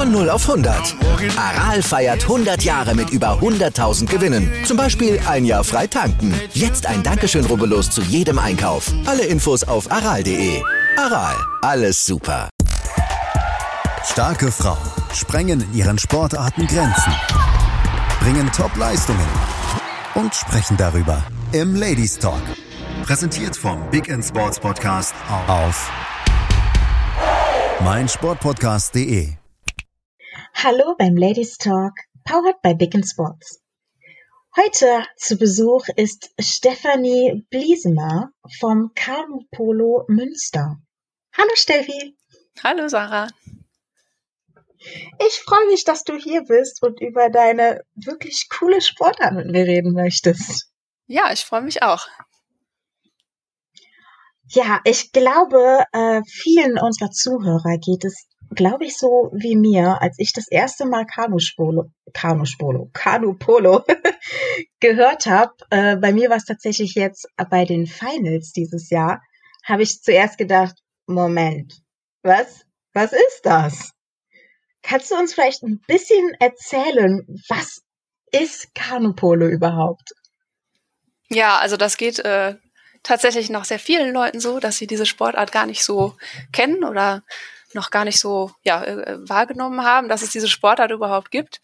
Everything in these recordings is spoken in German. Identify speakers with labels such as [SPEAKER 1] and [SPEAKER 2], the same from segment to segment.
[SPEAKER 1] Von 0 auf 100. Aral feiert 100 Jahre mit über 100.000 Gewinnen. Zum Beispiel ein Jahr frei tanken. Jetzt ein Dankeschön, rubbellos zu jedem Einkauf. Alle Infos auf aral.de. Aral, alles super.
[SPEAKER 2] Starke Frauen sprengen in ihren Sportarten Grenzen, bringen Top-Leistungen und sprechen darüber im Ladies Talk. Präsentiert vom Big End Sports Podcast auf meinsportpodcast.de.
[SPEAKER 3] Hallo beim Ladies Talk, powered by Big Sports. Heute zu Besuch ist Stefanie Bliesemer vom Kanu Polo Münster. Hallo Steffi.
[SPEAKER 4] Hallo Sarah.
[SPEAKER 3] Ich freue mich, dass du hier bist und über deine wirklich coole Sportart mit mir reden möchtest.
[SPEAKER 4] Ja, ich freue mich auch.
[SPEAKER 3] Ja, ich glaube, äh, vielen unserer Zuhörer geht es glaube ich, so wie mir, als ich das erste Mal Kanuspolo, Kanuspolo, Kanupolo gehört habe. Äh, bei mir war es tatsächlich jetzt bei den Finals dieses Jahr, habe ich zuerst gedacht, Moment, was, was ist das? Kannst du uns vielleicht ein bisschen erzählen, was ist Kanupolo überhaupt?
[SPEAKER 4] Ja, also das geht äh, tatsächlich noch sehr vielen Leuten so, dass sie diese Sportart gar nicht so kennen oder noch gar nicht so ja, äh, wahrgenommen haben, dass es diese Sportart überhaupt gibt.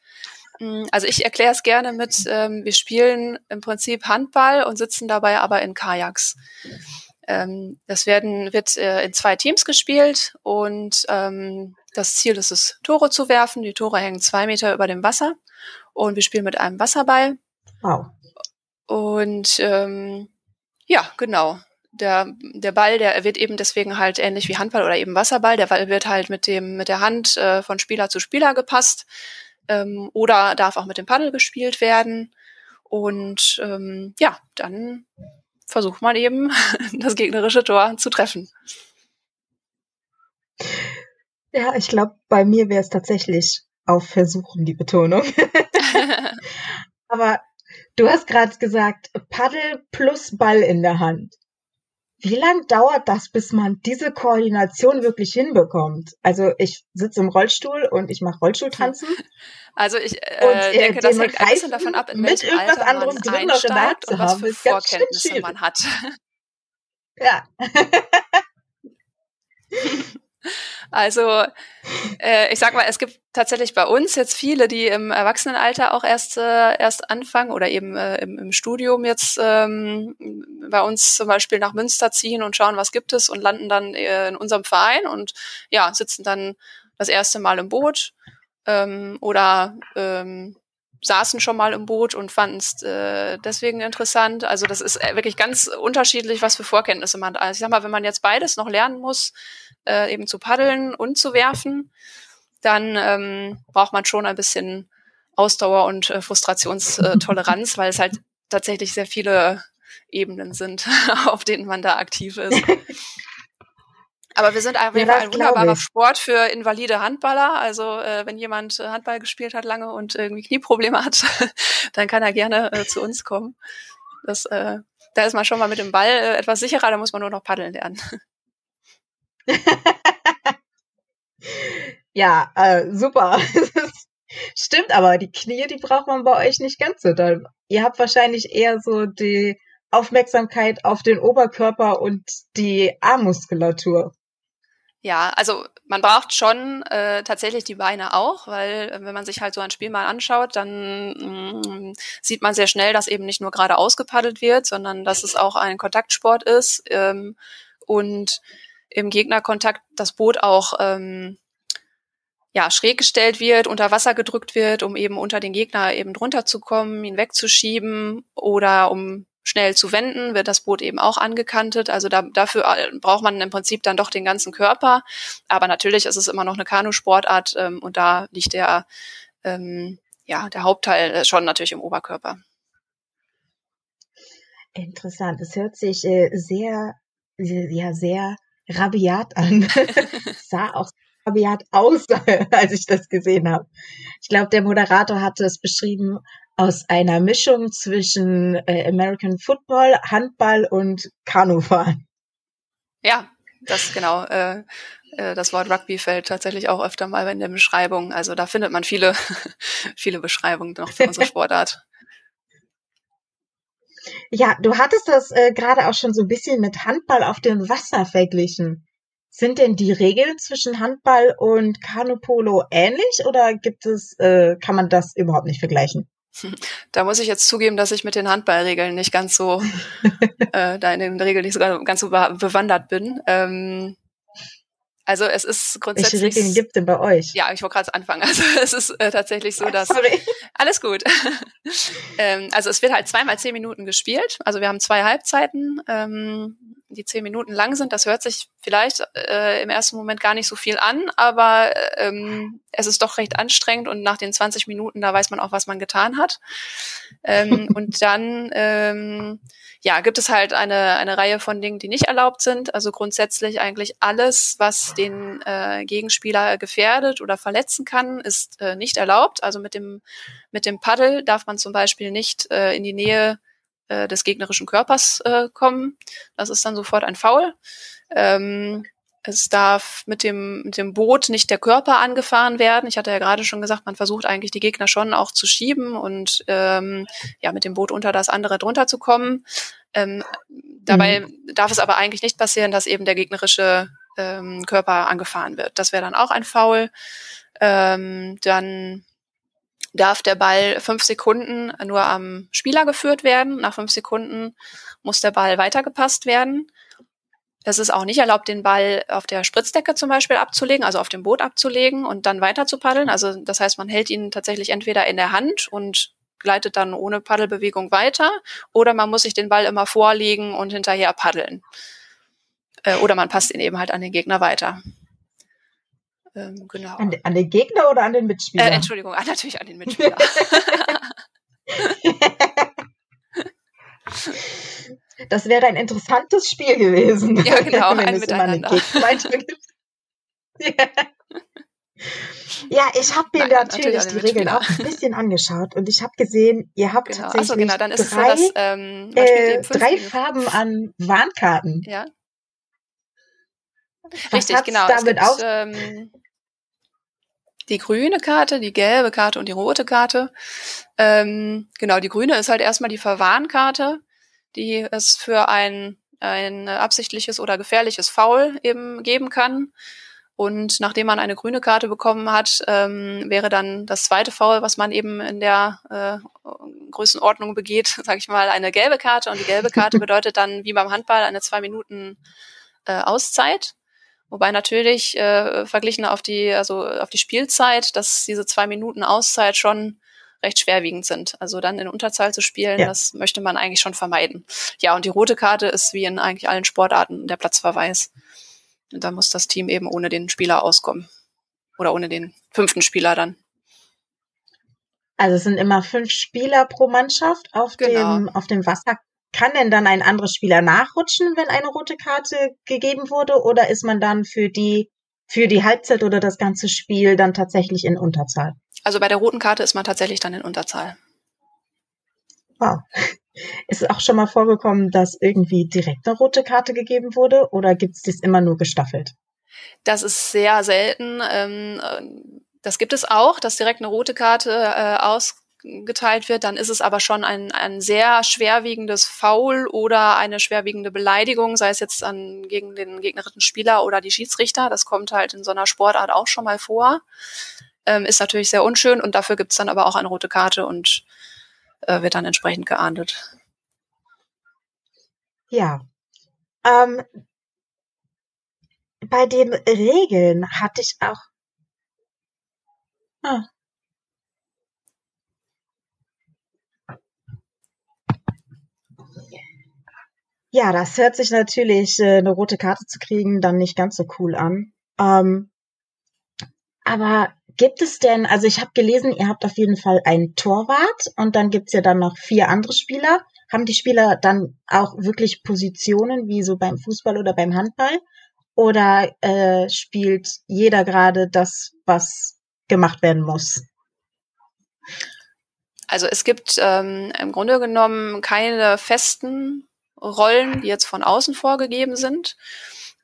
[SPEAKER 4] Mm, also ich erkläre es gerne mit, ähm, wir spielen im Prinzip Handball und sitzen dabei aber in Kajaks. Ähm, das werden, wird äh, in zwei Teams gespielt und ähm, das Ziel ist es, Tore zu werfen. Die Tore hängen zwei Meter über dem Wasser und wir spielen mit einem Wasserball. Wow. Und ähm, ja, genau der, der Ball, der wird eben deswegen halt ähnlich wie Handball oder eben Wasserball. Der Ball wird halt mit dem, mit der Hand äh, von Spieler zu Spieler gepasst ähm, oder darf auch mit dem Paddel gespielt werden. Und ähm, ja, dann versucht man eben das gegnerische Tor zu treffen.
[SPEAKER 3] Ja, ich glaube, bei mir wäre es tatsächlich auf Versuchen die Betonung. Aber du hast gerade gesagt, Paddel plus Ball in der Hand. Wie lang dauert das, bis man diese Koordination wirklich hinbekommt? Also ich sitze im Rollstuhl und ich mache Rollstuhltanzen.
[SPEAKER 4] Also ich äh, und, äh, denke, das hängt ein bisschen davon ab, in
[SPEAKER 3] mit irgendwas
[SPEAKER 4] Alter
[SPEAKER 3] anderem drin noch
[SPEAKER 4] und was für Vorkenntnisse man hat.
[SPEAKER 3] Ja.
[SPEAKER 4] Also äh, ich sag mal, es gibt tatsächlich bei uns jetzt viele, die im Erwachsenenalter auch erst äh, erst anfangen oder eben äh, im, im Studium jetzt ähm, bei uns zum Beispiel nach Münster ziehen und schauen, was gibt es und landen dann äh, in unserem Verein und ja sitzen dann das erste Mal im Boot ähm, oder ähm, saßen schon mal im Boot und fanden es äh, deswegen interessant. Also das ist äh, wirklich ganz unterschiedlich, was für Vorkenntnisse man hat. Also ich sag mal, wenn man jetzt beides noch lernen muss, äh, eben zu paddeln und zu werfen, dann ähm, braucht man schon ein bisschen Ausdauer und äh, Frustrationstoleranz, weil es halt tatsächlich sehr viele Ebenen sind, auf denen man da aktiv ist. Aber wir sind einfach ja, ein wunderbarer Sport für invalide Handballer. Also äh, wenn jemand äh, Handball gespielt hat lange und irgendwie Knieprobleme hat, dann kann er gerne äh, zu uns kommen. Das, äh, da ist man schon mal mit dem Ball äh, etwas sicherer, da muss man nur noch paddeln lernen.
[SPEAKER 3] ja, äh, super. Stimmt, aber die Knie, die braucht man bei euch nicht ganz so doll. Ihr habt wahrscheinlich eher so die Aufmerksamkeit auf den Oberkörper und die Armmuskulatur.
[SPEAKER 4] Ja, also man braucht schon äh, tatsächlich die Beine auch, weil äh, wenn man sich halt so ein Spiel mal anschaut, dann mh, mm, sieht man sehr schnell, dass eben nicht nur gerade ausgepaddelt wird, sondern dass es auch ein Kontaktsport ist ähm, und im Gegnerkontakt das Boot auch ähm, ja, schräg gestellt wird, unter Wasser gedrückt wird, um eben unter den Gegner eben drunter zu kommen, ihn wegzuschieben oder um schnell zu wenden, wird das Boot eben auch angekantet. Also da, dafür äh, braucht man im Prinzip dann doch den ganzen Körper. Aber natürlich ist es immer noch eine Kanusportart ähm, und da liegt der, ähm, ja, der Hauptteil schon natürlich im Oberkörper.
[SPEAKER 3] Interessant. Es hört sich äh, sehr, ja, sehr rabiat an. sah auch rabiat aus, als ich das gesehen habe. Ich glaube, der Moderator hatte es beschrieben aus einer Mischung zwischen äh, American Football, Handball und Kanufahren.
[SPEAKER 4] Ja, das genau. Äh, äh, das Wort Rugby fällt tatsächlich auch öfter mal in der Beschreibung. Also da findet man viele, viele Beschreibungen noch für unsere Sportart.
[SPEAKER 3] Ja, du hattest das äh, gerade auch schon so ein bisschen mit Handball auf dem Wasser verglichen. Sind denn die Regeln zwischen Handball und Kanupolo ähnlich oder gibt es, äh, kann man das überhaupt nicht vergleichen?
[SPEAKER 4] Da muss ich jetzt zugeben, dass ich mit den Handballregeln nicht ganz so, äh, da in den Regeln nicht so ganz so bewandert bin. Ähm, also es ist grundsätzlich.
[SPEAKER 3] Welche Regeln gibt denn bei euch?
[SPEAKER 4] Ja, ich wollte gerade anfangen. Also es ist äh, tatsächlich so, dass Sorry. alles gut. ähm, also es wird halt zweimal zehn Minuten gespielt. Also wir haben zwei Halbzeiten, ähm, die zehn Minuten lang sind. Das hört sich vielleicht äh, im ersten Moment gar nicht so viel an, aber ähm, es ist doch recht anstrengend und nach den 20 Minuten da weiß man auch, was man getan hat. Ähm, und dann ähm, ja, gibt es halt eine, eine Reihe von Dingen, die nicht erlaubt sind. Also grundsätzlich eigentlich alles, was den äh, Gegenspieler gefährdet oder verletzen kann, ist äh, nicht erlaubt. Also mit dem, mit dem Paddel darf man zum Beispiel nicht äh, in die Nähe äh, des gegnerischen Körpers äh, kommen. Das ist dann sofort ein Foul. Ähm, es darf mit dem, mit dem Boot nicht der Körper angefahren werden. Ich hatte ja gerade schon gesagt, man versucht eigentlich die Gegner schon auch zu schieben und ähm, ja mit dem Boot unter das andere drunter zu kommen. Ähm, dabei mhm. darf es aber eigentlich nicht passieren, dass eben der gegnerische ähm, Körper angefahren wird. Das wäre dann auch ein Foul. Ähm, dann darf der Ball fünf Sekunden nur am Spieler geführt werden. Nach fünf Sekunden muss der Ball weitergepasst werden. Es ist auch nicht erlaubt, den Ball auf der Spritzdecke zum Beispiel abzulegen, also auf dem Boot abzulegen und dann weiter zu paddeln. Also das heißt, man hält ihn tatsächlich entweder in der Hand und gleitet dann ohne Paddelbewegung weiter oder man muss sich den Ball immer vorlegen und hinterher paddeln. Äh, oder man passt ihn eben halt an den Gegner weiter.
[SPEAKER 3] Ähm, genau. An, an, den Gegner oder an den Mitspieler?
[SPEAKER 4] Äh, Entschuldigung, ah, natürlich an den Mitspieler.
[SPEAKER 3] Das wäre ein interessantes Spiel gewesen.
[SPEAKER 4] Ja, genau, wenn ein es Miteinander.
[SPEAKER 3] ja. ja, ich habe mir Nein, natürlich, natürlich die Regeln auch ein bisschen angeschaut und ich habe gesehen, ihr habt genau. tatsächlich so, genau. Dann ist drei, es so, dass, ähm, äh, drei Farben an Warnkarten.
[SPEAKER 4] Ja. Richtig, genau. Damit es gibt, ähm, die grüne Karte, die gelbe Karte und die rote Karte. Ähm, genau, die grüne ist halt erstmal die Verwarnkarte die es für ein, ein absichtliches oder gefährliches Foul eben geben kann. Und nachdem man eine grüne Karte bekommen hat, ähm, wäre dann das zweite Foul, was man eben in der äh, Größenordnung begeht, sage ich mal, eine gelbe Karte. Und die gelbe Karte bedeutet dann, wie beim Handball, eine zwei Minuten äh, Auszeit. Wobei natürlich äh, verglichen auf die, also auf die Spielzeit, dass diese zwei Minuten Auszeit schon recht schwerwiegend sind. Also dann in Unterzahl zu spielen, ja. das möchte man eigentlich schon vermeiden. Ja, und die rote Karte ist wie in eigentlich allen Sportarten der Platzverweis. Und da muss das Team eben ohne den Spieler auskommen. Oder ohne den fünften Spieler dann.
[SPEAKER 3] Also es sind immer fünf Spieler pro Mannschaft auf genau. dem, auf dem Wasser. Kann denn dann ein anderer Spieler nachrutschen, wenn eine rote Karte gegeben wurde? Oder ist man dann für die, für die Halbzeit oder das ganze Spiel dann tatsächlich in Unterzahl?
[SPEAKER 4] Also bei der roten Karte ist man tatsächlich dann in Unterzahl.
[SPEAKER 3] Wow. Ist es auch schon mal vorgekommen, dass irgendwie direkt eine rote Karte gegeben wurde oder gibt es das immer nur gestaffelt?
[SPEAKER 4] Das ist sehr selten. Ähm, das gibt es auch, dass direkt eine rote Karte äh, ausgeteilt wird. Dann ist es aber schon ein, ein sehr schwerwiegendes Foul oder eine schwerwiegende Beleidigung, sei es jetzt an, gegen den gegnerischen Spieler oder die Schiedsrichter. Das kommt halt in so einer Sportart auch schon mal vor ähm, ist natürlich sehr unschön und dafür gibt's dann aber auch eine rote Karte und äh, wird dann entsprechend geahndet.
[SPEAKER 3] Ja. Ähm, bei den Regeln hatte ich auch. Ah. Ja, das hört sich natürlich, äh, eine rote Karte zu kriegen, dann nicht ganz so cool an. Ähm, aber gibt es denn, also ich habe gelesen, ihr habt auf jeden Fall einen Torwart und dann gibt's ja dann noch vier andere Spieler. Haben die Spieler dann auch wirklich Positionen wie so beim Fußball oder beim Handball? Oder äh, spielt jeder gerade das, was gemacht werden muss?
[SPEAKER 4] Also es gibt ähm, im Grunde genommen keine festen Rollen, die jetzt von außen vorgegeben sind.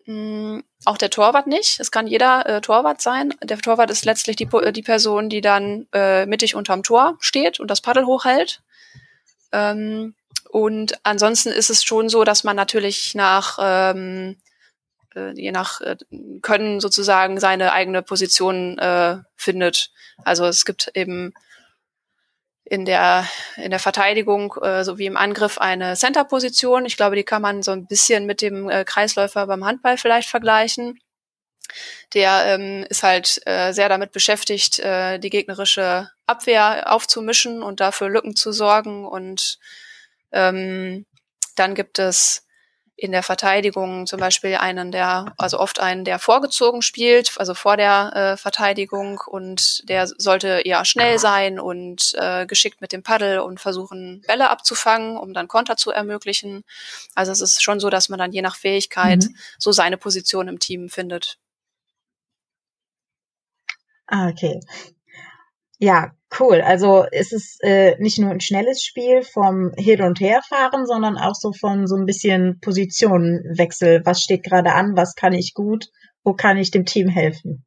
[SPEAKER 4] Mhm, auch der Torwart nicht. Es kann jeder äh, Torwart sein. Der Torwart ist letztlich die, die Person, die dann äh, mittig unterm Tor steht und das Paddel hochhält. Ähm, und ansonsten ist es schon so, dass man natürlich nach ähm, äh, je nach äh, Können sozusagen seine eigene Position äh, findet. Also es gibt eben in der, in der Verteidigung äh, sowie im Angriff eine Center-Position. Ich glaube, die kann man so ein bisschen mit dem äh, Kreisläufer beim Handball vielleicht vergleichen. Der ähm, ist halt äh, sehr damit beschäftigt, äh, die gegnerische Abwehr aufzumischen und dafür Lücken zu sorgen. Und ähm, dann gibt es in der Verteidigung zum Beispiel einen, der, also oft einen, der vorgezogen spielt, also vor der äh, Verteidigung und der sollte eher schnell sein und äh, geschickt mit dem Paddel und versuchen, Bälle abzufangen, um dann Konter zu ermöglichen. Also es ist schon so, dass man dann je nach Fähigkeit mhm. so seine Position im Team findet.
[SPEAKER 3] Ah, okay. Ja, cool. Also es ist äh, nicht nur ein schnelles Spiel vom Hin- und Herfahren, sondern auch so von so ein bisschen Positionenwechsel. Was steht gerade an? Was kann ich gut? Wo kann ich dem Team helfen?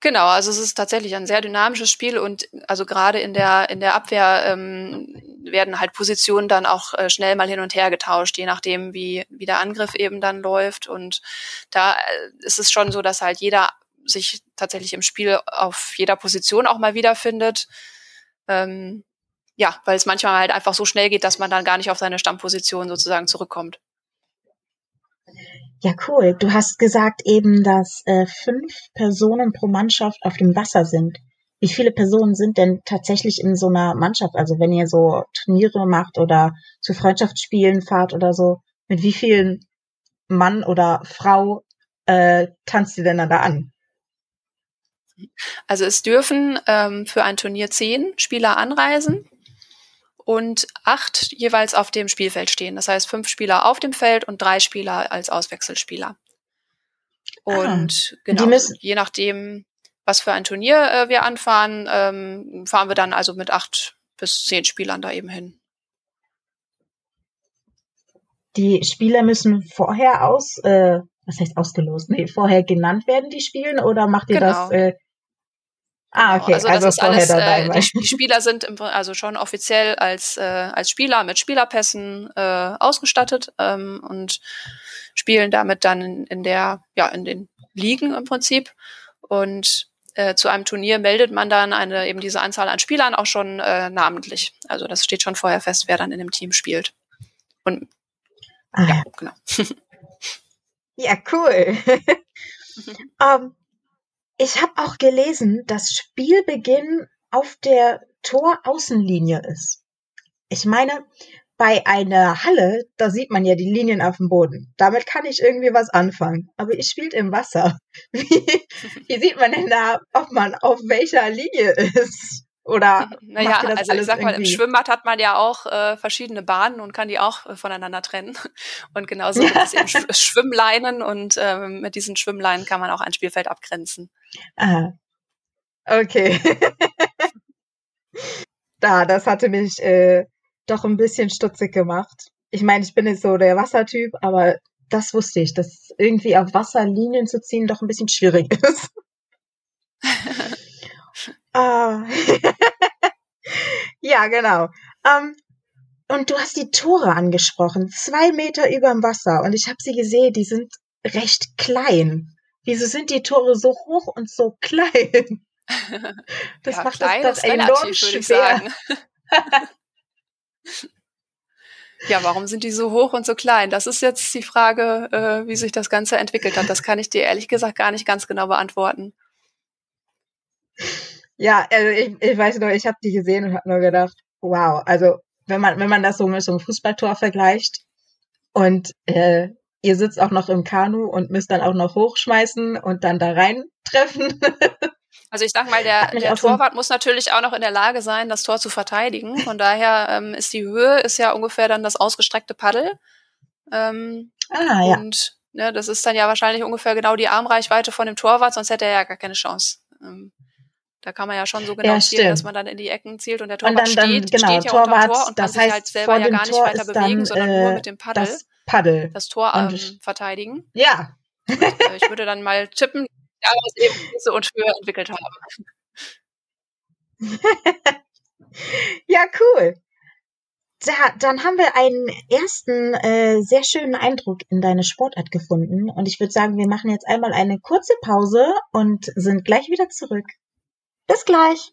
[SPEAKER 4] Genau, also es ist tatsächlich ein sehr dynamisches Spiel und also gerade in der in der Abwehr ähm, werden halt Positionen dann auch äh, schnell mal hin und her getauscht, je nachdem wie wie der Angriff eben dann läuft und da äh, ist es schon so, dass halt jeder sich tatsächlich im Spiel auf jeder Position auch mal wiederfindet. Ähm, ja, weil es manchmal halt einfach so schnell geht, dass man dann gar nicht auf seine Stammposition sozusagen zurückkommt.
[SPEAKER 3] Ja, cool. Du hast gesagt eben, dass äh, fünf Personen pro Mannschaft auf dem Wasser sind. Wie viele Personen sind denn tatsächlich in so einer Mannschaft? Also wenn ihr so Turniere macht oder zu Freundschaftsspielen fahrt oder so, mit wie vielen Mann oder Frau äh, tanzt ihr denn da an?
[SPEAKER 4] Also es dürfen ähm, für ein Turnier zehn Spieler anreisen und acht jeweils auf dem Spielfeld stehen. Das heißt fünf Spieler auf dem Feld und drei Spieler als Auswechselspieler. Ah, und ah, genau, je nachdem, was für ein Turnier äh, wir anfahren, ähm, fahren wir dann also mit acht bis zehn Spielern da eben hin.
[SPEAKER 3] Die Spieler müssen vorher aus, äh, was heißt ausgelost? Nee, vorher genannt werden, die spielen, oder macht ihr genau. das äh, Ah,
[SPEAKER 4] genau. okay. Also, also ist alles, äh, die, die, Spieler sind im, also schon offiziell als, äh, als Spieler mit Spielerpässen äh, ausgestattet ähm, und spielen damit dann in, in der, ja, in den Ligen im Prinzip. Und äh, zu einem Turnier meldet man dann eine, eben diese Anzahl an Spielern auch schon äh, namentlich. Also das steht schon vorher fest, wer dann in dem Team spielt. Und
[SPEAKER 3] ah. ja, genau. ja, cool. um, ähm, ich habe auch gelesen, dass Spielbeginn auf der Toraußenlinie ist. Ich meine, bei einer Halle, da sieht man ja die Linien auf dem Boden. Damit kann ich irgendwie was anfangen. Aber ich spielt im Wasser. Wie, wie sieht man denn da, ob man auf welcher Linie ist? Oder
[SPEAKER 4] naja, also ich sag mal, irgendwie? im Schwimmbad hat man ja auch äh, verschiedene Bahnen und kann die auch äh, voneinander trennen. Und genauso gibt es eben Sch Schwimmleinen und äh, mit diesen Schwimmleinen kann man auch ein Spielfeld abgrenzen.
[SPEAKER 3] Aha. Okay. da, das hatte mich äh, doch ein bisschen stutzig gemacht. Ich meine, ich bin jetzt so der Wassertyp, aber das wusste ich, dass irgendwie auf Wasserlinien zu ziehen doch ein bisschen schwierig ist. Ah. ja, genau. Um, ähm, und du hast die Tore angesprochen, zwei Meter überm Wasser. Und ich habe sie gesehen, die sind recht klein. Wieso sind die Tore so hoch und so klein?
[SPEAKER 4] Das ja, macht klein das, das enorm schwer. ja, warum sind die so hoch und so klein? Das ist jetzt die Frage, äh, wie sich das Ganze entwickelt hat. Das kann ich dir ehrlich gesagt gar nicht ganz genau beantworten.
[SPEAKER 3] Ja, also ich, ich weiß nur, ich habe die gesehen und habe nur gedacht, wow, also wenn man wenn man das so mit so einem Fußballtor vergleicht und äh, ihr sitzt auch noch im Kanu und müsst dann auch noch hochschmeißen und dann da rein treffen.
[SPEAKER 4] Also ich sag mal, der, der Torwart so muss natürlich auch noch in der Lage sein, das Tor zu verteidigen. Von daher ähm, ist die Höhe ist ja ungefähr dann das ausgestreckte Paddel. Ähm, ah, ja. Und ne, das ist dann ja wahrscheinlich ungefähr genau die Armreichweite von dem Torwart, sonst hätte er ja gar keine Chance. Ähm, da kann man ja schon so genau ja, zielen, dass man dann in die Ecken zielt und der Torwart und dann, dann, steht, genau, steht ja Torwart, unter Tor und kann sich halt selber ja gar nicht weiter bewegen, dann, sondern nur äh, mit dem Paddel
[SPEAKER 3] das, Paddel.
[SPEAKER 4] das Tor ähm, verteidigen.
[SPEAKER 3] Ja.
[SPEAKER 4] Und, äh, ich würde dann mal tippen, daraus eben Größe und Höhe entwickelt haben.
[SPEAKER 3] ja, cool. Da, dann haben wir einen ersten äh, sehr schönen Eindruck in deine Sportart gefunden. Und ich würde sagen, wir machen jetzt einmal eine kurze Pause und sind gleich wieder zurück. Bis gleich.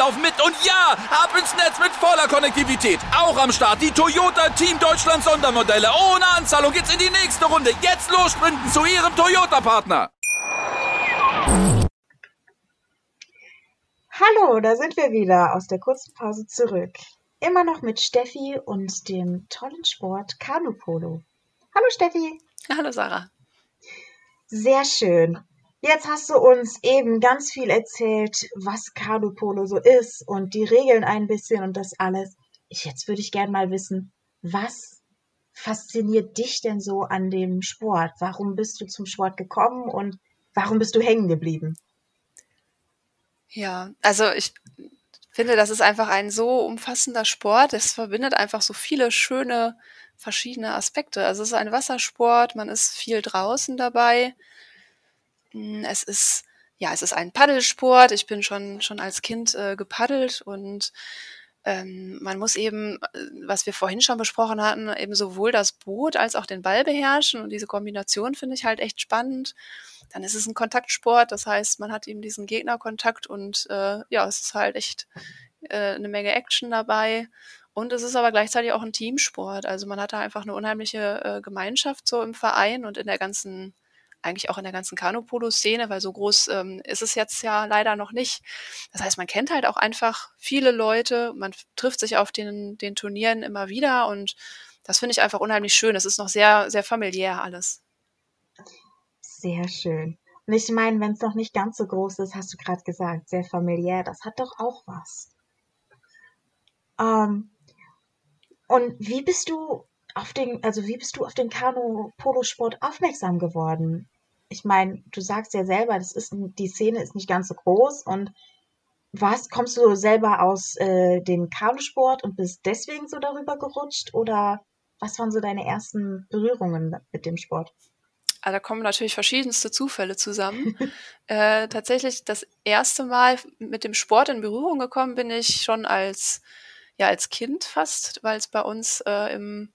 [SPEAKER 5] laufen mit und ja, ab ins Netz mit voller Konnektivität. Auch am Start die Toyota Team Deutschland Sondermodelle. Ohne Anzahlung geht's in die nächste Runde. Jetzt los sprinten zu Ihrem Toyota-Partner.
[SPEAKER 3] Hallo, da sind wir wieder aus der kurzen Pause zurück. Immer noch mit Steffi und dem tollen Sport Kanupolo. Hallo Steffi.
[SPEAKER 4] Hallo Sarah.
[SPEAKER 3] Sehr schön. Jetzt hast du uns eben ganz viel erzählt, was Polo so ist und die Regeln ein bisschen und das alles. Jetzt würde ich gerne mal wissen, was fasziniert dich denn so an dem Sport? Warum bist du zum Sport gekommen und warum bist du hängen geblieben?
[SPEAKER 4] Ja, also ich finde, das ist einfach ein so umfassender Sport. Es verbindet einfach so viele schöne verschiedene Aspekte. Also es ist ein Wassersport, man ist viel draußen dabei. Es ist ja, es ist ein Paddelsport. Ich bin schon schon als Kind äh, gepaddelt und ähm, man muss eben, äh, was wir vorhin schon besprochen hatten, eben sowohl das Boot als auch den Ball beherrschen und diese Kombination finde ich halt echt spannend. Dann ist es ein Kontaktsport, das heißt, man hat eben diesen Gegnerkontakt und äh, ja, es ist halt echt äh, eine Menge Action dabei. Und es ist aber gleichzeitig auch ein Teamsport. Also man hat da einfach eine unheimliche äh, Gemeinschaft so im Verein und in der ganzen eigentlich auch in der ganzen Kanupolo-Szene, weil so groß ähm, ist es jetzt ja leider noch nicht. Das heißt, man kennt halt auch einfach viele Leute, man trifft sich auf den, den Turnieren immer wieder und das finde ich einfach unheimlich schön. Es ist noch sehr, sehr familiär alles.
[SPEAKER 3] Sehr schön. Und ich meine, wenn es noch nicht ganz so groß ist, hast du gerade gesagt, sehr familiär, das hat doch auch was. Ähm, und wie bist du auf den, also wie bist du auf den Kanu-Polosport aufmerksam geworden? Ich meine, du sagst ja selber, das ist die Szene ist nicht ganz so groß und was kommst du selber aus äh, dem Kanusport und bist deswegen so darüber gerutscht oder was waren so deine ersten Berührungen mit dem Sport?
[SPEAKER 4] Also da kommen natürlich verschiedenste Zufälle zusammen. äh, tatsächlich das erste Mal mit dem Sport in Berührung gekommen bin ich schon als ja als Kind fast, weil es bei uns äh, im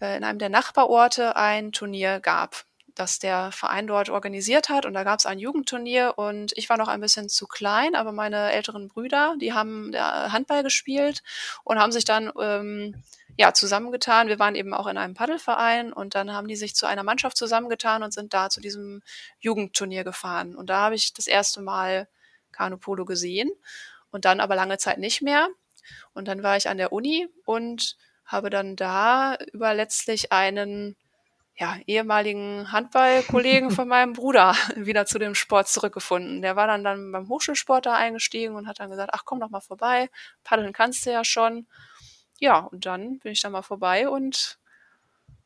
[SPEAKER 4] äh, in einem der Nachbarorte ein Turnier gab, das der Verein dort organisiert hat. Und da gab es ein Jugendturnier und ich war noch ein bisschen zu klein, aber meine älteren Brüder, die haben Handball gespielt und haben sich dann ähm, ja, zusammengetan. Wir waren eben auch in einem Paddelverein und dann haben die sich zu einer Mannschaft zusammengetan und sind da zu diesem Jugendturnier gefahren. Und da habe ich das erste Mal Kanu-Polo gesehen und dann aber lange Zeit nicht mehr. Und dann war ich an der Uni und habe dann da über letztlich einen ja, ehemaligen Handballkollegen von meinem Bruder wieder zu dem Sport zurückgefunden. Der war dann, dann beim Hochschulsport da eingestiegen und hat dann gesagt, ach komm doch mal vorbei, paddeln kannst du ja schon. Ja, und dann bin ich da mal vorbei und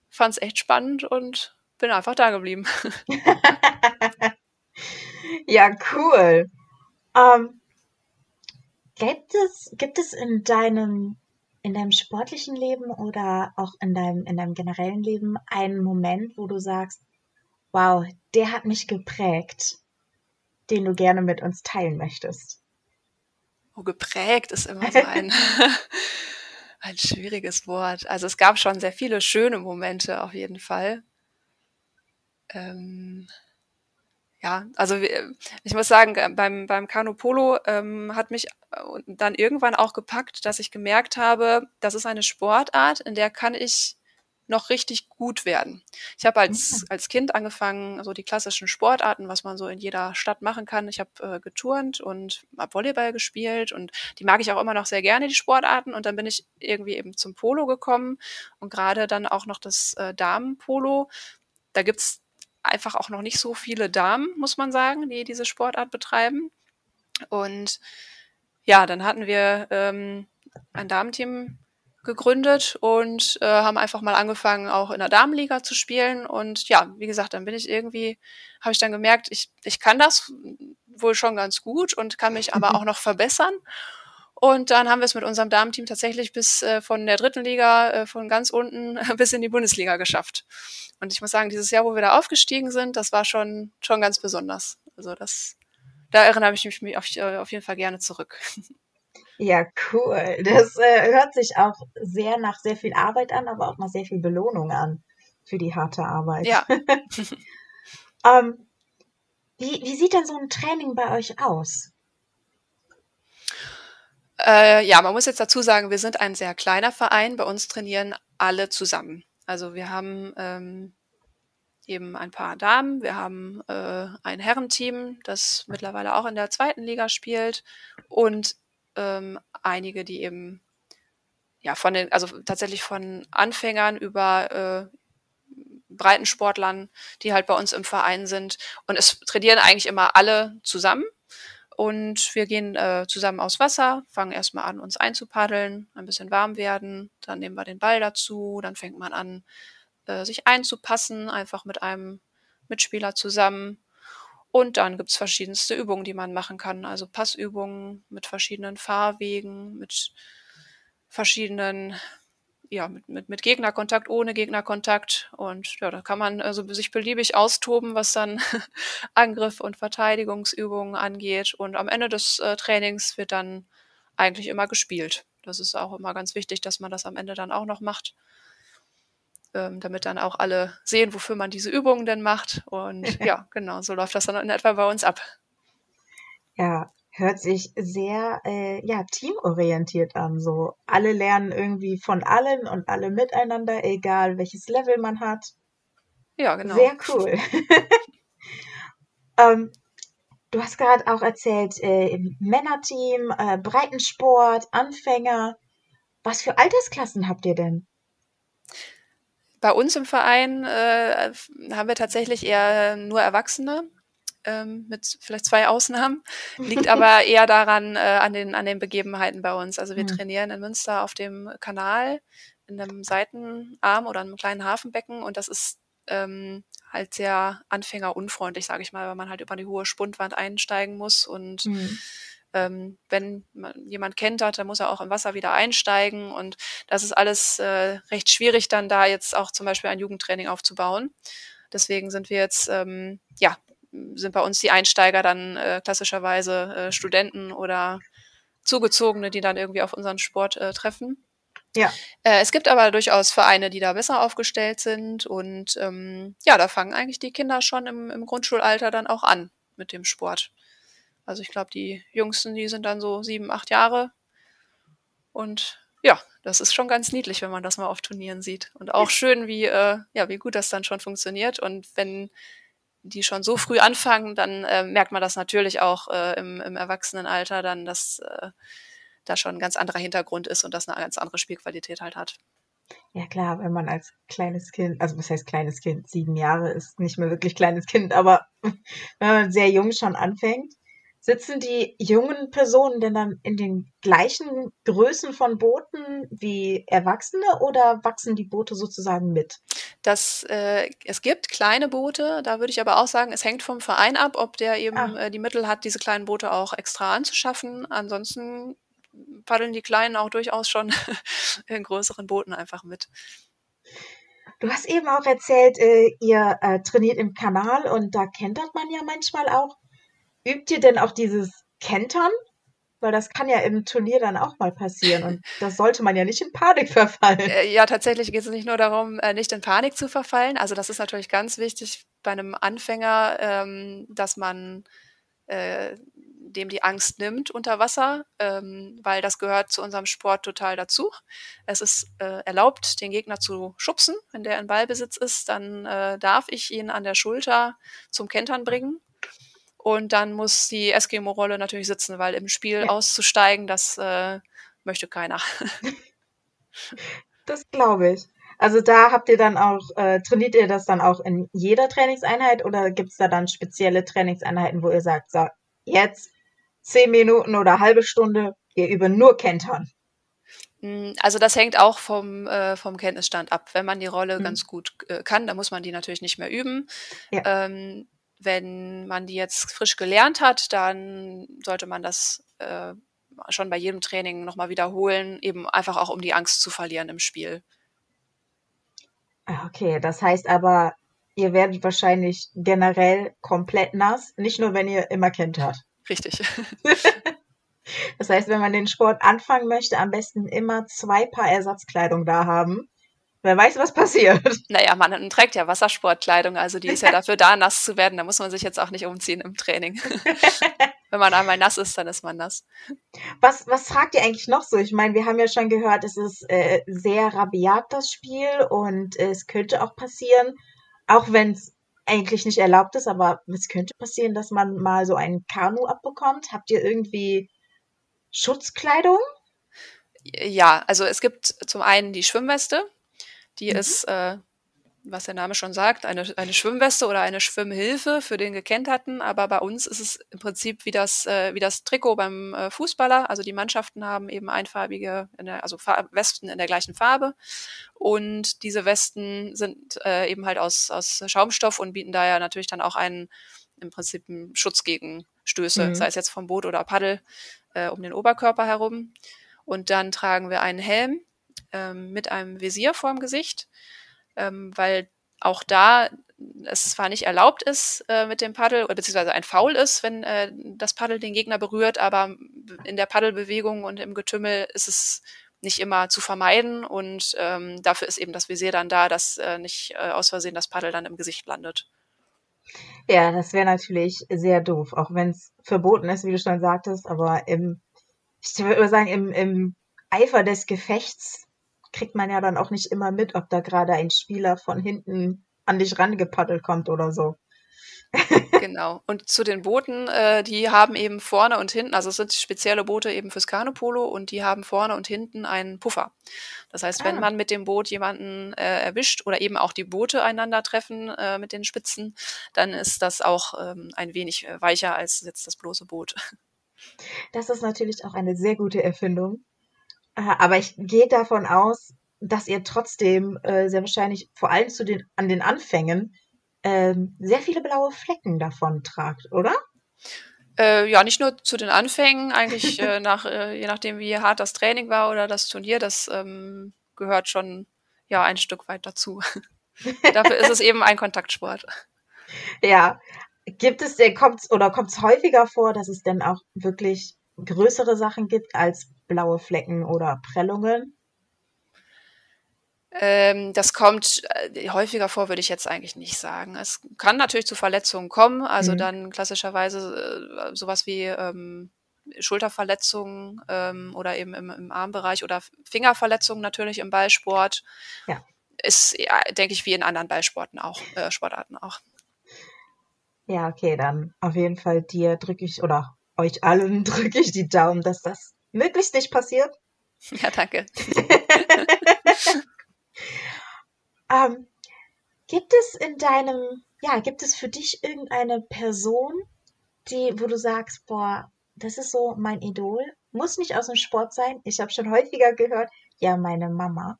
[SPEAKER 4] fand es echt spannend und bin einfach da geblieben.
[SPEAKER 3] ja, cool. Ähm, gibt, es, gibt es in deinem in deinem sportlichen Leben oder auch in deinem, in deinem generellen Leben einen Moment, wo du sagst, wow, der hat mich geprägt, den du gerne mit uns teilen möchtest?
[SPEAKER 4] Oh, geprägt ist immer so ein, ein schwieriges Wort. Also es gab schon sehr viele schöne Momente auf jeden Fall. Ähm, Ja, also ich muss sagen, äh, beim, beim Kanu Polo ähm, hat mich äh, dann irgendwann auch gepackt, dass ich gemerkt habe, das ist eine Sportart, in der kann ich noch richtig gut werden. Ich habe als, mhm. als Kind angefangen, so die klassischen Sportarten, was man so in jeder Stadt machen kann. Ich habe äh, geturnt und habe Volleyball gespielt und die mag ich auch immer noch sehr gerne, die Sportarten. Und dann bin ich irgendwie eben zum Polo gekommen und gerade dann auch noch das äh, Damenpolo. Da gibt's einfach auch noch nicht so viele Damen, muss man sagen, die diese Sportart betreiben. Und ja, dann hatten wir ähm, ein Damenteam gegründet und äh, haben einfach mal angefangen, auch in der Damenliga zu spielen. Und ja, wie gesagt, dann bin ich irgendwie, habe ich dann gemerkt, ich, ich kann das wohl schon ganz gut und kann mich aber auch noch verbessern. Und dann haben wir es mit unserem Damenteam tatsächlich bis äh, von der dritten Liga, äh, von ganz unten bis in die Bundesliga geschafft. Und ich muss sagen, dieses Jahr, wo wir da aufgestiegen sind, das war schon, schon ganz besonders. Also das, da erinnere ich mich auf, äh, auf jeden Fall gerne zurück.
[SPEAKER 3] Ja, cool. Das äh, hört sich auch sehr nach sehr viel Arbeit an, aber auch nach sehr viel Belohnung an für die harte Arbeit.
[SPEAKER 4] Ja.
[SPEAKER 3] ähm, wie, wie sieht denn so ein Training bei euch aus?
[SPEAKER 4] Äh, ja, man muss jetzt dazu sagen, wir sind ein sehr kleiner Verein. Bei uns trainieren alle zusammen. Also wir haben ähm, eben ein paar Damen, wir haben äh, ein Herrenteam, das mittlerweile auch in der zweiten Liga spielt und ähm, einige, die eben ja von den, also tatsächlich von Anfängern über äh, Breitensportlern, die halt bei uns im Verein sind. Und es trainieren eigentlich immer alle zusammen. Und wir gehen äh, zusammen aufs Wasser, fangen erstmal an, uns einzupaddeln, ein bisschen warm werden, dann nehmen wir den Ball dazu, dann fängt man an, äh, sich einzupassen, einfach mit einem Mitspieler zusammen. Und dann gibt's verschiedenste Übungen, die man machen kann. Also Passübungen mit verschiedenen Fahrwegen, mit verschiedenen, ja, mit, mit, mit Gegnerkontakt, ohne Gegnerkontakt. Und ja, da kann man also sich beliebig austoben, was dann Angriff und Verteidigungsübungen angeht. Und am Ende des äh, Trainings wird dann eigentlich immer gespielt. Das ist auch immer ganz wichtig, dass man das am Ende dann auch noch macht ähm, damit dann auch alle sehen, wofür man diese Übungen denn macht. Und ja, genau, so läuft das dann in etwa bei uns ab.
[SPEAKER 3] Ja, hört sich sehr äh, ja, teamorientiert an. So alle lernen irgendwie von allen und alle miteinander, egal welches Level man hat.
[SPEAKER 4] Ja, genau.
[SPEAKER 3] Sehr cool. ähm, du hast gerade auch erzählt, äh, Männerteam, äh, Breitensport, Anfänger. Was für Altersklassen habt ihr denn?
[SPEAKER 4] Bei uns im Verein äh, haben wir tatsächlich eher nur Erwachsene, ähm, mit vielleicht zwei Ausnahmen. Liegt aber eher daran, äh, an, den, an den Begebenheiten bei uns. Also wir mhm. trainieren in Münster auf dem Kanal in einem Seitenarm oder einem kleinen Hafenbecken und das ist ähm, halt sehr anfängerunfreundlich, sage ich mal, weil man halt über die hohe Spundwand einsteigen muss und mhm ähm, wenn man jemand kennt hat, dann muss er auch im Wasser wieder einsteigen und das ist alles äh, recht schwierig, dann da jetzt auch zum Beispiel ein Jugendtraining aufzubauen. Deswegen sind wir jetzt, ähm, ja, sind bei uns die Einsteiger dann äh, klassischerweise äh, Studenten oder Zugezogene, die dann irgendwie auf unseren Sport äh, treffen.
[SPEAKER 3] Ja.
[SPEAKER 4] Äh, es gibt aber durchaus Vereine, die da besser aufgestellt sind und ähm, ja, da fangen eigentlich die Kinder schon im, im Grundschulalter dann auch an mit dem Sport. Also ich glaube, die Jüngsten, die sind dann so sieben, acht Jahre. Und ja, das ist schon ganz niedlich, wenn man das mal auf Turnieren sieht. Und auch schön, wie, äh, ja, wie gut das dann schon funktioniert. Und wenn die schon so früh anfangen, dann äh, merkt man das natürlich auch äh, im, im Erwachsenenalter dann, dass äh, da schon ein ganz anderer Hintergrund ist und das eine ganz andere Spielqualität halt hat.
[SPEAKER 3] Ja klar, wenn man als kleines Kind, also was heißt kleines Kind, sieben Jahre ist nicht mehr wirklich kleines Kind, aber wenn man sehr jung schon anfängt, Sitzen die jungen Personen denn dann in den gleichen Größen von Booten wie Erwachsene oder wachsen die Boote sozusagen mit?
[SPEAKER 4] Das, äh, es gibt kleine Boote, da würde ich aber auch sagen, es hängt vom Verein ab, ob der eben ah. äh, die Mittel hat, diese kleinen Boote auch extra anzuschaffen. Ansonsten paddeln die Kleinen auch durchaus schon in größeren Booten einfach mit.
[SPEAKER 3] Du hast eben auch erzählt, äh, ihr äh, trainiert im Kanal und da kentert man ja manchmal auch. Übt ihr denn auch dieses Kentern? Weil das kann ja im Turnier dann auch mal passieren und das sollte man ja nicht in Panik verfallen.
[SPEAKER 4] Äh, ja, tatsächlich geht es nicht nur darum, äh, nicht in Panik zu verfallen. Also das ist natürlich ganz wichtig bei einem Anfänger, ähm, dass man äh, dem die Angst nimmt unter Wasser, ähm, weil das gehört zu unserem Sport total dazu. Es ist äh, erlaubt, den Gegner zu schubsen. Wenn der in Ballbesitz ist, dann äh, darf ich ihn an der Schulter zum Kentern bringen. Und dann muss die Eskimo-Rolle natürlich sitzen, weil im Spiel ja. auszusteigen, das äh, möchte keiner.
[SPEAKER 3] das glaube ich. Also da habt ihr dann auch, äh, trainiert ihr das dann auch in jeder Trainingseinheit oder gibt es da dann spezielle Trainingseinheiten, wo ihr sagt, so, jetzt zehn Minuten oder halbe Stunde, wir üben nur Kentern?
[SPEAKER 4] Hm, also das hängt auch vom, äh, vom Kenntnisstand ab. Wenn man die Rolle mhm. ganz gut äh, kann, dann muss man die natürlich nicht mehr üben. Ja. Ähm, wenn man die jetzt frisch gelernt hat, dann sollte man das äh, schon bei jedem Training nochmal wiederholen, eben einfach auch um die Angst zu verlieren im Spiel.
[SPEAKER 3] Ah, okay, das heißt aber, ihr werdet wahrscheinlich generell komplett nass, nicht nur wenn ihr immer kentert.
[SPEAKER 4] Richtig.
[SPEAKER 3] das heißt, wenn man den Sport anfangen möchte, am besten immer zwei Paar Ersatzkleidung da haben. Wer weiß, was passiert.
[SPEAKER 4] Naja, man trägt ja Wassersportkleidung, also die ist ja dafür da, nass zu werden. Da muss man sich jetzt auch nicht umziehen im Training. Wenn man einmal nass ist, dann ist man nass.
[SPEAKER 3] Was, was fragt ihr eigentlich noch so? Ich meine, wir haben ja schon gehört, es ist äh, sehr rabiat, das Spiel, und äh, es könnte auch passieren, auch wenn es eigentlich nicht erlaubt ist, aber es könnte passieren, dass man mal so ein Kanu abbekommt. Habt ihr irgendwie Schutzkleidung?
[SPEAKER 4] Ja, also es gibt zum einen die Schwimmweste, die mhm. ist, äh, was der Name schon sagt, eine, eine Schwimmweste oder eine Schwimmhilfe für den Gekenterten. Aber bei uns ist es im Prinzip wie das, äh, wie das Trikot beim äh, Fußballer. Also die Mannschaften haben eben einfarbige, der, also Far Westen in der gleichen Farbe. Und diese Westen sind äh, eben halt aus, aus Schaumstoff und bieten daher natürlich dann auch einen im Prinzip einen Schutz gegen Stöße, mhm. sei es jetzt vom Boot oder Paddel, äh, um den Oberkörper herum. Und dann tragen wir einen Helm, ähm, mit einem Visier vorm Gesicht, ähm, weil auch da es zwar nicht erlaubt ist äh, mit dem Paddel, oder beziehungsweise ein Foul ist, wenn äh, das Paddel den Gegner berührt, aber in der Paddelbewegung und im Getümmel ist es nicht immer zu vermeiden und ähm, dafür ist eben das Visier dann da, dass äh, nicht äh, aus Versehen das Paddel dann im Gesicht landet.
[SPEAKER 3] Ja, das wäre natürlich sehr doof, auch wenn es verboten ist, wie du schon sagtest, aber im, ich würde sagen, im, im Eifer des Gefechts kriegt man ja dann auch nicht immer mit, ob da gerade ein Spieler von hinten an dich rangepaddelt kommt oder so.
[SPEAKER 4] genau. Und zu den Booten, äh, die haben eben vorne und hinten, also es sind spezielle Boote eben fürs Kanupolo und die haben vorne und hinten einen Puffer. Das heißt, wenn ah. man mit dem Boot jemanden äh, erwischt oder eben auch die Boote einander treffen äh, mit den Spitzen, dann ist das auch ähm, ein wenig äh, weicher als jetzt das bloße Boot.
[SPEAKER 3] Das ist natürlich auch eine sehr gute Erfindung. Äh, aber ich gehe davon aus, dass ihr trotzdem äh, sehr wahrscheinlich vor allem zu den, an den Anfängen ähm, sehr viele blaue Flecken davon tragt, oder?
[SPEAKER 4] Äh, ja, nicht nur zu den Anfängen, eigentlich äh, nach, äh, je nachdem, wie hart das Training war oder das Turnier, das ähm, gehört schon ja ein Stück weit dazu. Dafür ist es eben ein Kontaktsport.
[SPEAKER 3] Ja, gibt es, kommt oder kommt es häufiger vor, dass es denn auch wirklich größere Sachen gibt als blaue Flecken oder Prellungen?
[SPEAKER 4] Ähm, das kommt äh, häufiger vor, würde ich jetzt eigentlich nicht sagen. Es kann natürlich zu Verletzungen kommen, also mhm. dann klassischerweise äh, sowas wie ähm, Schulterverletzungen ähm, oder eben im, im, Armbereich oder Fingerverletzungen natürlich im Ballsport. Ja. Ist, ja, denke ich, wie in anderen Ballsporten auch, äh, Sportarten auch.
[SPEAKER 3] Ja, okay, dann auf jeden Fall dir drücke ich oder euch allen drücke ich die Daumen, dass das möglichst nicht passiert.
[SPEAKER 4] Ja, danke.
[SPEAKER 3] ähm, gibt es in deinem, ja, gibt es für dich irgendeine Person, die, wo du sagst, boah, das ist so mein Idol? Muss nicht aus dem Sport sein. Ich habe schon häufiger gehört, ja, meine Mama.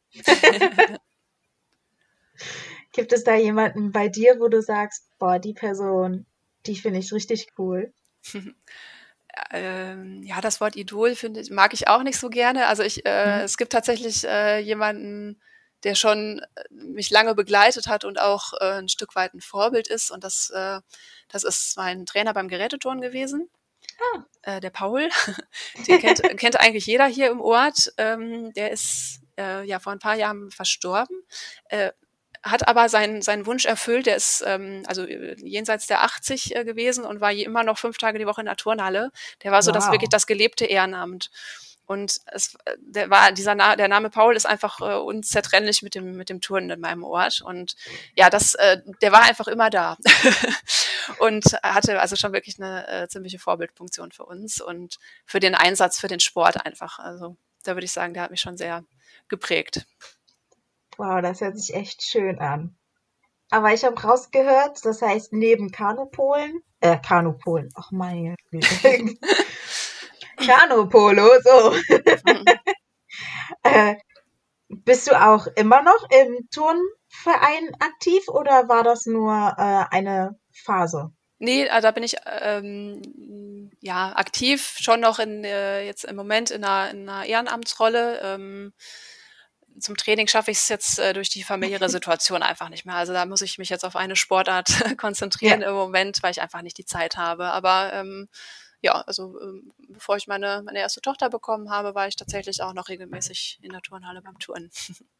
[SPEAKER 3] Gibt es da jemanden bei dir, wo du sagst, boah, die Person, die finde ich richtig cool?
[SPEAKER 4] Ähm, ja, das Wort Idol finde ich, mag ich auch nicht so gerne. Also ich, äh, mhm. es gibt tatsächlich äh, jemanden, der schon äh, mich lange begleitet hat und auch äh, ein Stück weit ein Vorbild ist. Und das, äh, das ist mein Trainer beim Geräteturnen gewesen. Ah. Äh, der Paul, den kennt, kennt eigentlich jeder hier im Ort. Ähm, der ist äh, ja vor ein paar Jahren verstorben. Äh, hat aber seinen, seinen Wunsch erfüllt. Der ist ähm, also äh, jenseits der 80 äh, gewesen und war immer noch fünf Tage die Woche in der Turnhalle. Der war so wow. das wirklich das gelebte Ehrenamt. Und es, der war dieser Na der Name Paul ist einfach äh, unzertrennlich mit dem mit dem Turnen in meinem Ort und ja, das äh, der war einfach immer da und hatte also schon wirklich eine äh, ziemliche Vorbildfunktion für uns und für den Einsatz für den Sport einfach. Also da würde ich sagen, der hat mich schon sehr geprägt.
[SPEAKER 3] Wow, das hört sich echt schön an. Aber ich habe rausgehört, das heißt neben Kanupolen, äh, Kanupolen, ach meine Güte. Kanupolo, so. Mhm. äh, bist du auch immer noch im Turnverein aktiv oder war das nur äh, eine Phase?
[SPEAKER 4] Nee, also da bin ich ähm, ja aktiv, schon noch in äh, jetzt im Moment in einer, in einer Ehrenamtsrolle. Ähm, zum Training schaffe ich es jetzt äh, durch die familiäre Situation einfach nicht mehr. Also da muss ich mich jetzt auf eine Sportart konzentrieren ja. im Moment, weil ich einfach nicht die Zeit habe. Aber ähm, ja, also ähm, bevor ich meine, meine erste Tochter bekommen habe, war ich tatsächlich auch noch regelmäßig in der Turnhalle beim Touren.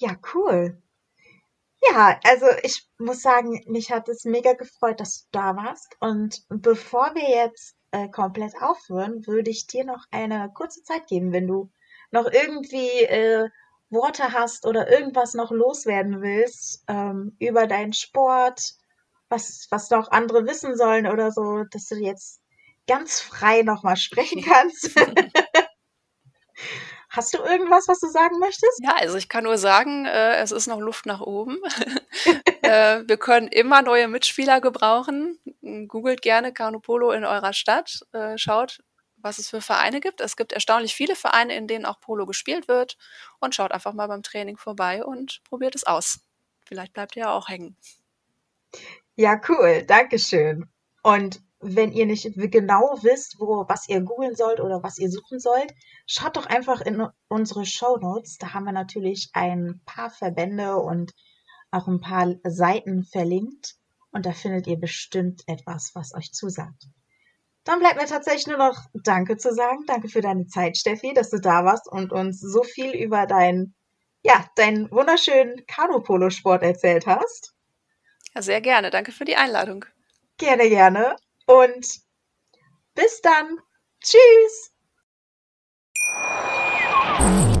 [SPEAKER 3] Ja, cool. Ja, also ich muss sagen, mich hat es mega gefreut, dass du da warst. Und bevor wir jetzt äh, komplett aufhören, würde ich dir noch eine kurze Zeit geben, wenn du noch irgendwie äh, Worte hast oder irgendwas noch loswerden willst ähm, über deinen Sport, was, was noch andere wissen sollen oder so, dass du jetzt ganz frei nochmal sprechen kannst. Hast du irgendwas, was du sagen möchtest?
[SPEAKER 4] Ja, also ich kann nur sagen, äh, es ist noch Luft nach oben. äh, wir können immer neue Mitspieler gebrauchen. Googelt gerne Carnopolo in eurer Stadt. Äh, schaut, was es für Vereine gibt. Es gibt erstaunlich viele Vereine, in denen auch Polo gespielt wird. Und schaut einfach mal beim Training vorbei und probiert es aus. Vielleicht bleibt ihr ja auch hängen.
[SPEAKER 3] Ja, cool. Dankeschön. Und wenn ihr nicht genau wisst, wo, was ihr googeln sollt oder was ihr suchen sollt, schaut doch einfach in unsere Show Notes. Da haben wir natürlich ein paar Verbände und auch ein paar Seiten verlinkt. Und da findet ihr bestimmt etwas, was euch zusagt. Dann bleibt mir tatsächlich nur noch Danke zu sagen. Danke für deine Zeit, Steffi, dass du da warst und uns so viel über deinen, ja, deinen wunderschönen Kanupolo-Sport erzählt hast.
[SPEAKER 4] Ja, sehr gerne. Danke für die Einladung.
[SPEAKER 3] Gerne, gerne. Und bis dann. Tschüss.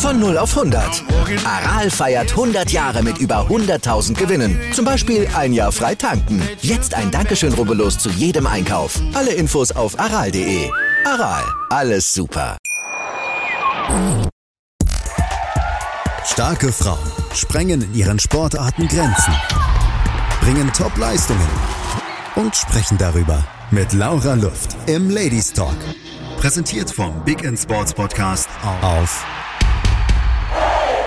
[SPEAKER 1] Von 0 auf 100. Aral feiert 100 Jahre mit über 100.000 Gewinnen. Zum Beispiel ein Jahr frei tanken. Jetzt ein Dankeschön, rubbellos zu jedem Einkauf. Alle Infos auf aral.de. Aral, alles super.
[SPEAKER 2] Starke Frauen sprengen in ihren Sportarten Grenzen, bringen Top-Leistungen und sprechen darüber mit Laura Luft im Ladies Talk. Präsentiert vom Big End Sports Podcast auf